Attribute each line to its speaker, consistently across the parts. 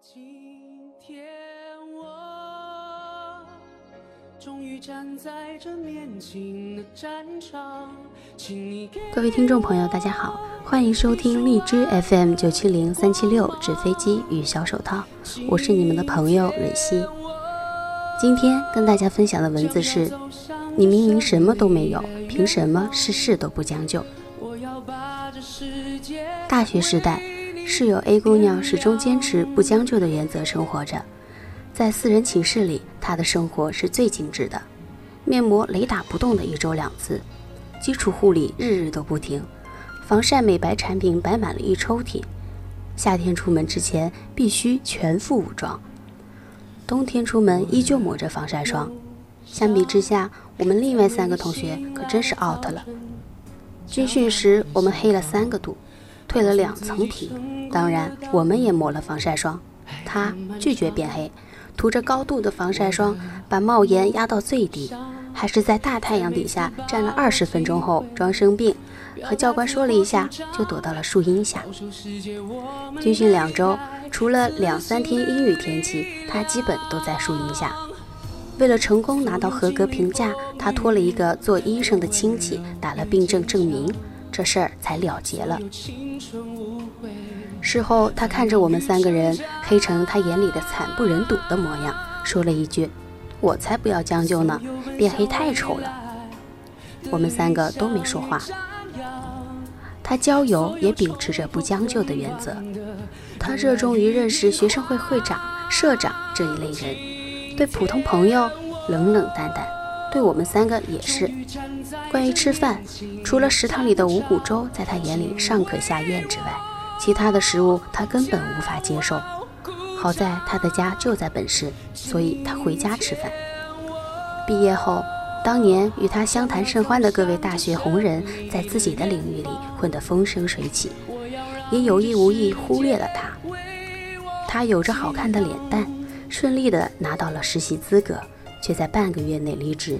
Speaker 1: 今天我终于站在这面前的战场，请你给
Speaker 2: 各位听众朋友，大家好，欢迎收听荔枝 FM 九七零三七六纸飞机与小手套，我是你们的朋友蕊希。今天跟大家分享的文字是：你明明什么都没有，凭什么事事都不将就？
Speaker 1: 我要把这世界
Speaker 2: 大学时代，室友 A 姑娘始终坚持不将就的原则生活着。在四人寝室里，她的生活是最精致的，面膜雷打不动的一周两次，基础护理日日都不停，防晒美白产品摆满了一抽屉。夏天出门之前必须全副武装，冬天出门依旧抹着防晒霜。相比之下，我们另外三个同学可真是 out 了。军训时，我们黑了三个度，褪了两层皮。当然，我们也抹了防晒霜。他拒绝变黑，涂着高度的防晒霜，把帽檐压到最低，还是在大太阳底下站了二十分钟后装生病，和教官说了一下，就躲到了树荫下。军训两周，除了两三天阴雨天气，他基本都在树荫下。为了成功拿到合格评价，他托了一个做医生的亲戚打了病证证明，这事儿才了结了。事后，他看着我们三个人黑成他眼里的惨不忍睹的模样，说了一句：“我才不要将就呢，变黑太丑了。”我们三个都没说话。他交友也秉持着不将就的原则，他热衷于认识学生会会长、社长这一类人，对普通朋友冷冷淡淡，对我们三个也是。关于吃饭，除了食堂里的五谷粥在他眼里尚可下咽之外，其他的食物他根本无法接受。好在他的家就在本市，所以他回家吃饭。毕业后，当年与他相谈甚欢的各位大学红人，在自己的领域里混得风生水起，也有意无意忽略了他。他有着好看的脸蛋，顺利地拿到了实习资格，却在半个月内离职，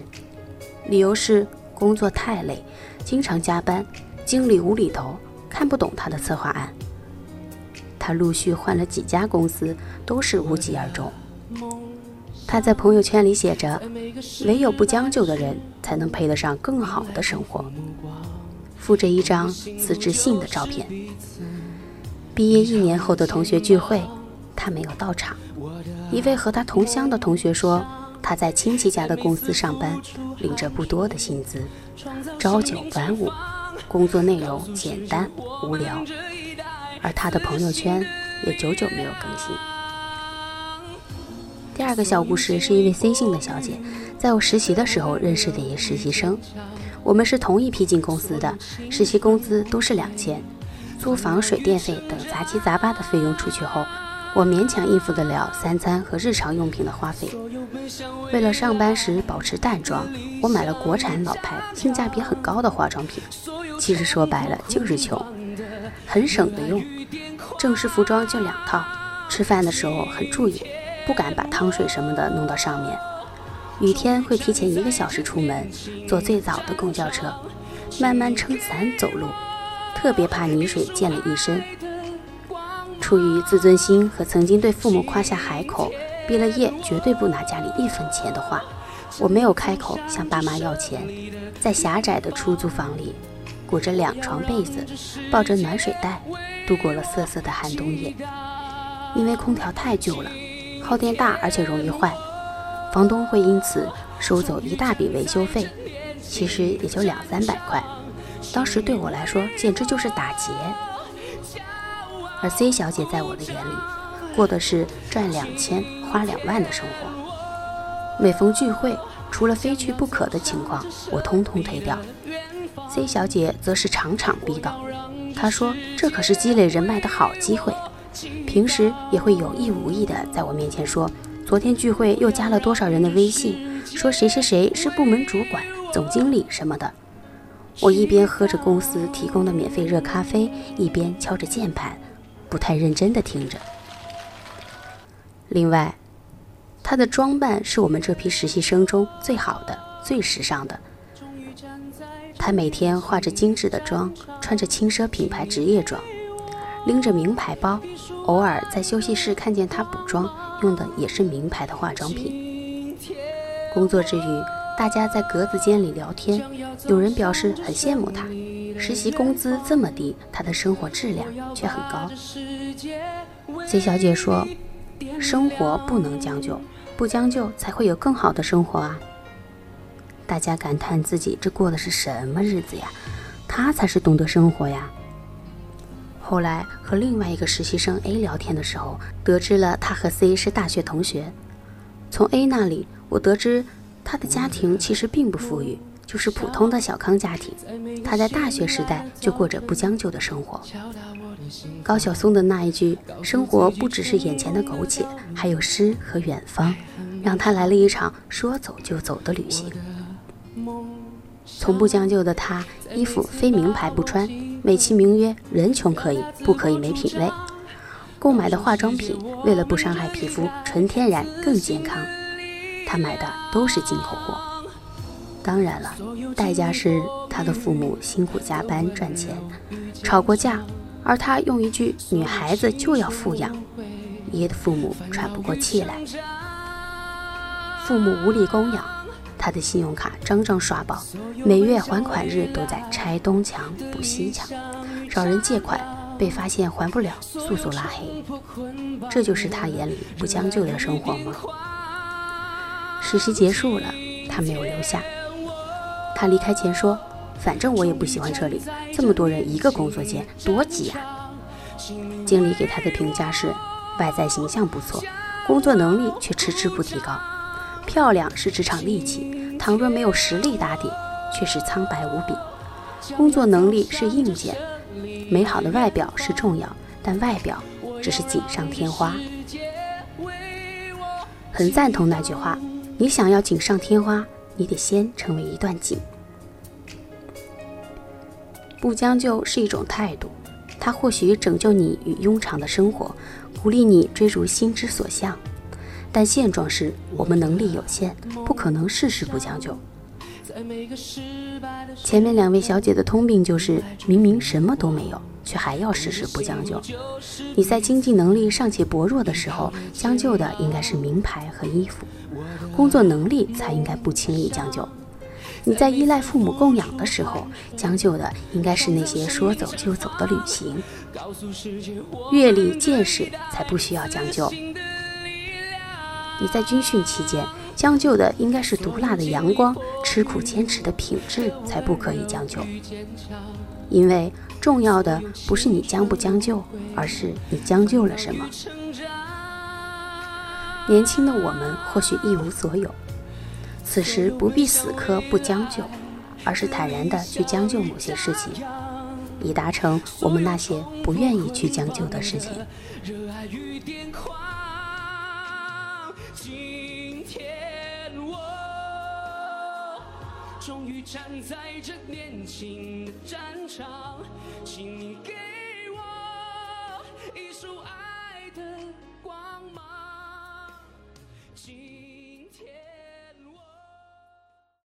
Speaker 2: 理由是工作太累，经常加班，经理无厘头，看不懂他的策划案。他陆续换了几家公司，都是无疾而终。他在朋友圈里写着：“唯有不将就的人，才能配得上更好的生活。”附着一张辞职信的照片。毕业一年后的同学聚会，他没有到场。一位和他同乡的同学说，他在亲戚家的公司上班，领着不多的薪资，朝九晚五，工作内容简单无聊。而他的朋友圈也久久没有更新。第二个小故事是一位 C 姓的小姐，在我实习的时候认识的一个实习生，我们是同一批进公司的，实习工资都是两千，租房、水电费等杂七杂八的费用出去后，我勉强应付得了三餐和日常用品的花费。为了上班时保持淡妆，我买了国产老牌、性价比很高的化妆品。其实说白了就是穷。很省的用，正式服装就两套。吃饭的时候很注意，不敢把汤水什么的弄到上面。雨天会提前一个小时出门，坐最早的公交车，慢慢撑伞走路，特别怕泥水溅了一身。出于自尊心和曾经对父母夸下海口，毕了业绝对不拿家里一分钱的话，我没有开口向爸妈要钱，在狭窄的出租房里。裹着两床被子，抱着暖水袋，度过了瑟瑟的寒冬夜。因为空调太旧了，耗电大，而且容易坏，房东会因此收走一大笔维修费，其实也就两三百块。当时对我来说简直就是打劫。而 C 小姐在我的眼里，过的是赚两千花两万的生活。每逢聚会，除了非去不可的情况，我通通推掉。C 小姐则是场场逼到，她说：“这可是积累人脉的好机会。”平时也会有意无意的在我面前说：“昨天聚会又加了多少人的微信，说谁谁谁是部门主管、总经理什么的。”我一边喝着公司提供的免费热咖啡，一边敲着键盘，不太认真的听着。另外，她的装扮是我们这批实习生中最好的、最时尚的。她每天化着精致的妆，穿着轻奢品牌职业装，拎着名牌包，偶尔在休息室看见他补妆，用的也是名牌的化妆品。工作之余，大家在格子间里聊天，有人表示很羡慕他，实习工资这么低，他的生活质量却很高。C 小姐说：“生活不能将就，不将就才会有更好的生活啊。”大家感叹自己这过的是什么日子呀？他才是懂得生活呀。后来和另外一个实习生 A 聊天的时候，得知了他和 C 是大学同学。从 A 那里，我得知他的家庭其实并不富裕，就是普通的小康家庭。他在大学时代就过着不将就的生活。高晓松的那一句“生活不只是眼前的苟且，还有诗和远方”，让他来了一场说走就走的旅行。从不将就的他，衣服非名牌不穿。美其名曰人穷可以，不可以没品位。购买的化妆品，为了不伤害皮肤，纯天然更健康。他买的都是进口货。当然了，代价是他的父母辛苦加班赚钱，吵过架，而他用一句“女孩子就要富养”，爷的父母喘不过气来。父母无力供养。他的信用卡张张刷爆，每月还款日都在拆东墙补西墙，找人借款被发现还不了，速速拉黑。这就是他眼里不将就的生活吗？实习结束了，他没有留下。他离开前说：“反正我也不喜欢这里，这么多人一个工作间多挤啊。”经理给他的评价是：外在形象不错，工作能力却迟迟不提高。漂亮是职场利器，倘若没有实力打底，却是苍白无比。工作能力是硬件，美好的外表是重要，但外表只是锦上添花。很赞同那句话：你想要锦上添花，你得先成为一段锦。不将就是一种态度，它或许拯救你与庸常的生活，鼓励你追逐心之所向。但现状是我们能力有限，不可能事事不将就。前面两位小姐的通病就是，明明什么都没有，却还要事事不将就。你在经济能力尚且薄弱的时候，将就的应该是名牌和衣服；工作能力才应该不轻易将就。你在依赖父母供养的时候，将就的应该是那些说走就走的旅行；阅历见识才不需要将就。你在军训期间将就的应该是毒辣的阳光，吃苦坚持的品质才不可以将就。因为重要的不是你将不将就，而是你将就了什么。年轻的我们或许一无所有，此时不必死磕不将就，而是坦然的去将就某些事情，以达成我们那些不愿意去将就的事情。热爱与癫狂终于站在这年轻的战场，请你给我一束爱。